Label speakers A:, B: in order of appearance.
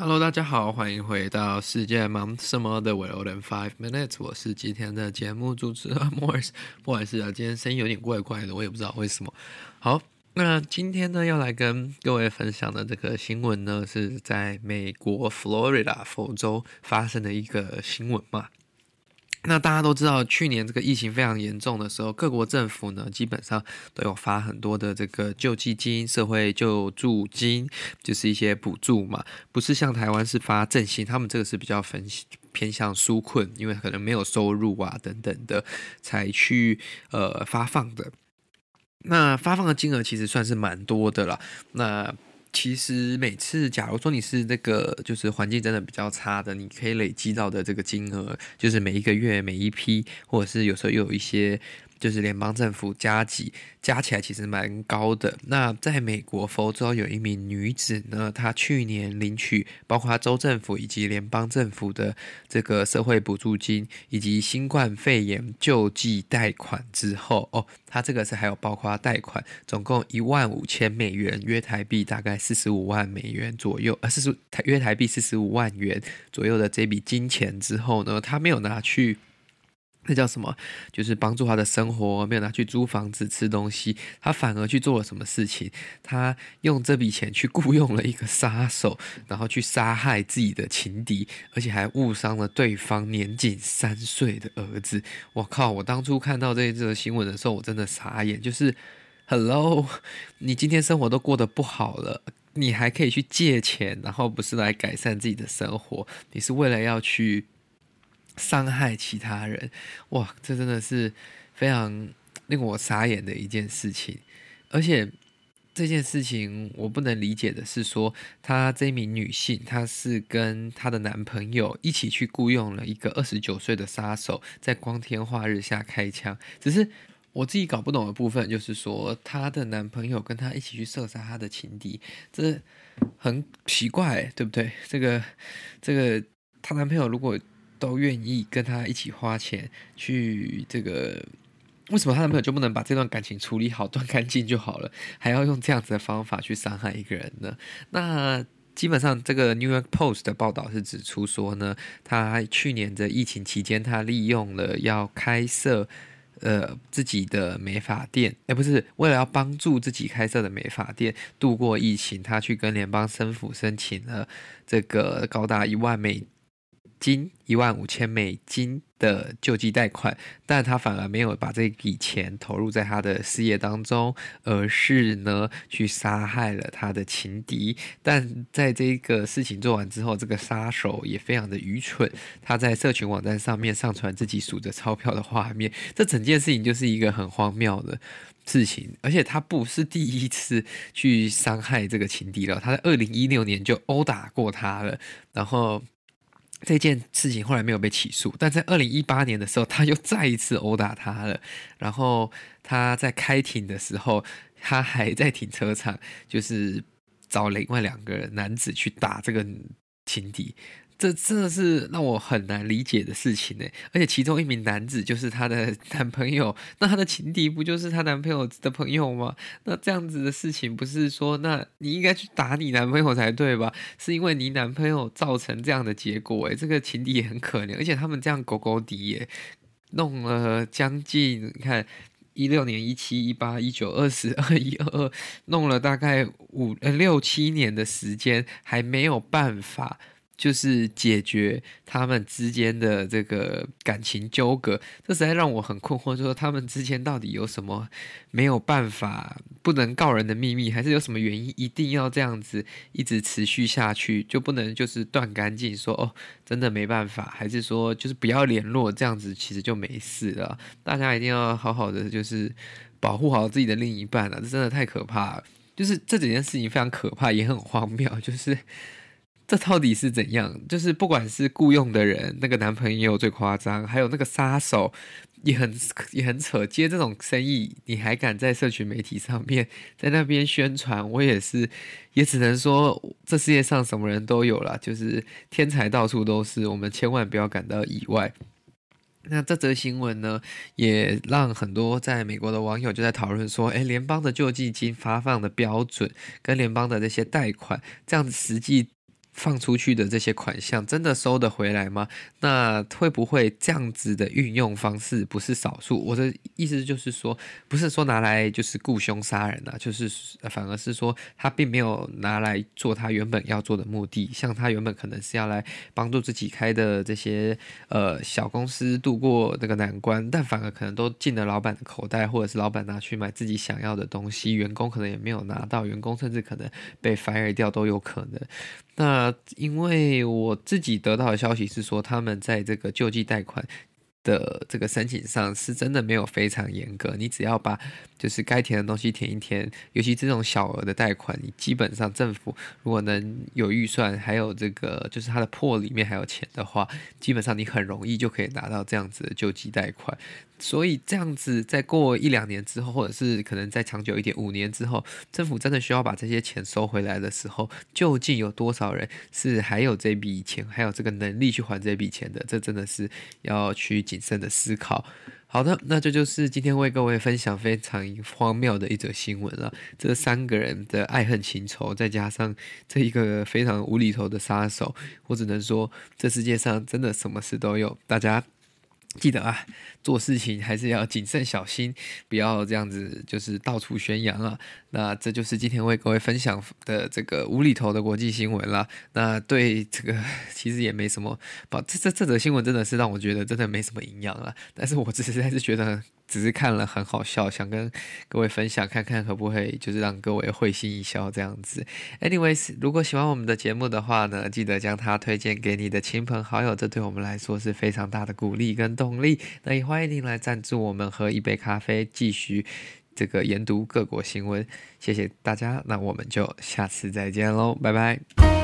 A: Hello，大家好，欢迎回到世界忙什么的 World in Five Minutes，我是今天的节目主持人 Morris。不好意思啊，今天声音有点怪怪的，我也不知道为什么。好，那今天呢要来跟各位分享的这个新闻呢，是在美国佛罗里达佛州发生的一个新闻嘛。那大家都知道，去年这个疫情非常严重的时候，各国政府呢基本上都有发很多的这个救济金、社会救助金，就是一些补助嘛，不是像台湾是发振兴，他们这个是比较分偏向纾困，因为可能没有收入啊等等的才去呃发放的。那发放的金额其实算是蛮多的了。那其实每次，假如说你是那个就是环境真的比较差的，你可以累积到的这个金额，就是每一个月每一批，或者是有时候又有一些。就是联邦政府加给加起来其实蛮高的。那在美国佛州有一名女子呢，她去年领取包括州政府以及联邦政府的这个社会补助金以及新冠肺炎救济贷款之后，哦，她这个是还有包括贷款，总共一万五千美元，约台币大概四十五万美元左右，呃，四十台约台币四十五万元左右的这笔金钱之后呢，她没有拿去。那叫什么？就是帮助他的生活，没有拿去租房子、吃东西，他反而去做了什么事情？他用这笔钱去雇佣了一个杀手，然后去杀害自己的情敌，而且还误伤了对方年仅三岁的儿子。我靠！我当初看到这一则新闻的时候，我真的傻眼。就是，Hello，你今天生活都过得不好了，你还可以去借钱，然后不是来改善自己的生活，你是为了要去。伤害其他人，哇，这真的是非常令我傻眼的一件事情。而且这件事情我不能理解的是说，她这名女性，她是跟她的男朋友一起去雇佣了一个二十九岁的杀手，在光天化日下开枪。只是我自己搞不懂的部分，就是说她的男朋友跟她一起去射杀她的情敌，这很奇怪，对不对？这个这个，她男朋友如果。都愿意跟他一起花钱去这个，为什么他男朋友就不能把这段感情处理好、断干净就好了，还要用这样子的方法去伤害一个人呢？那基本上，这个《New York Post》的报道是指出说呢，他去年的疫情期间，他利用了要开设呃自己的美发店，哎，不是为了要帮助自己开设的美发店度过疫情，他去跟联邦政府申请了这个高达一万美。金一万五千美金的救济贷款，但他反而没有把这笔钱投入在他的事业当中，而是呢去杀害了他的情敌。但在这个事情做完之后，这个杀手也非常的愚蠢，他在社群网站上面上传自己数着钞票的画面。这整件事情就是一个很荒谬的事情，而且他不是第一次去伤害这个情敌了，他在二零一六年就殴打过他了，然后。这件事情后来没有被起诉，但在二零一八年的时候，他又再一次殴打他了。然后他在开庭的时候，他还在停车场，就是找另外两个男子去打这个情敌。这真的是让我很难理解的事情呢，而且其中一名男子就是她的 男朋友，那她的情敌不就是她男朋友的朋友吗？那这样子的事情不是说，那你应该去打你男朋友才对吧？是因为你男朋友造成这样的结果，诶，这个情敌也很可怜，而且他们这样狗狗敌耶，弄了将近你看一六年、一七、一八、一九、二十、二一、二二，弄了大概五呃六七年的时间，还没有办法。就是解决他们之间的这个感情纠葛，这实在让我很困惑，就说他们之间到底有什么没有办法不能告人的秘密，还是有什么原因一定要这样子一直持续下去，就不能就是断干净说哦，真的没办法，还是说就是不要联络这样子，其实就没事了。大家一定要好好的就是保护好自己的另一半啊，这真的太可怕了。就是这几件事情非常可怕，也很荒谬，就是。这到底是怎样？就是不管是雇佣的人，那个男朋友最夸张，还有那个杀手也很也很扯。接这种生意，你还敢在社群媒体上面在那边宣传？我也是，也只能说这世界上什么人都有了，就是天才到处都是。我们千万不要感到意外。那这则新闻呢，也让很多在美国的网友就在讨论说：诶，联邦的救济金发放的标准跟联邦的这些贷款，这样实际。放出去的这些款项真的收得回来吗？那会不会这样子的运用方式不是少数？我的意思就是说，不是说拿来就是雇凶杀人啊，就是反而是说他并没有拿来做他原本要做的目的。像他原本可能是要来帮助自己开的这些呃小公司度过那个难关，但反而可能都进了老板的口袋，或者是老板拿去买自己想要的东西，员工可能也没有拿到，员工甚至可能被 fire 掉都有可能。那因为我自己得到的消息是说，他们在这个救济贷款的这个申请上是真的没有非常严格，你只要把就是该填的东西填一填，尤其这种小额的贷款，你基本上政府如果能有预算，还有这个就是它的破里面还有钱的话，基本上你很容易就可以拿到这样子的救济贷款。所以这样子，在过一两年之后，或者是可能再长久一点，五年之后，政府真的需要把这些钱收回来的时候，究竟有多少人是还有这笔钱，还有这个能力去还这笔钱的？这真的是要去谨慎的思考。好的，那这就是今天为各位分享非常荒谬的一则新闻了。这三个人的爱恨情仇，再加上这一个非常无厘头的杀手，我只能说，这世界上真的什么事都有。大家。记得啊，做事情还是要谨慎小心，不要这样子就是到处宣扬啊。那这就是今天为各位分享的这个无厘头的国际新闻啦。那对这个其实也没什么，这这这则新闻真的是让我觉得真的没什么营养了。但是我只是还是觉得。只是看了很好笑，想跟各位分享，看看可不可以就是让各位会心一笑这样子。Anyways，如果喜欢我们的节目的话呢，记得将它推荐给你的亲朋好友，这对我们来说是非常大的鼓励跟动力。那也欢迎您来赞助我们喝一杯咖啡，继续这个研读各国新闻。谢谢大家，那我们就下次再见喽，拜拜。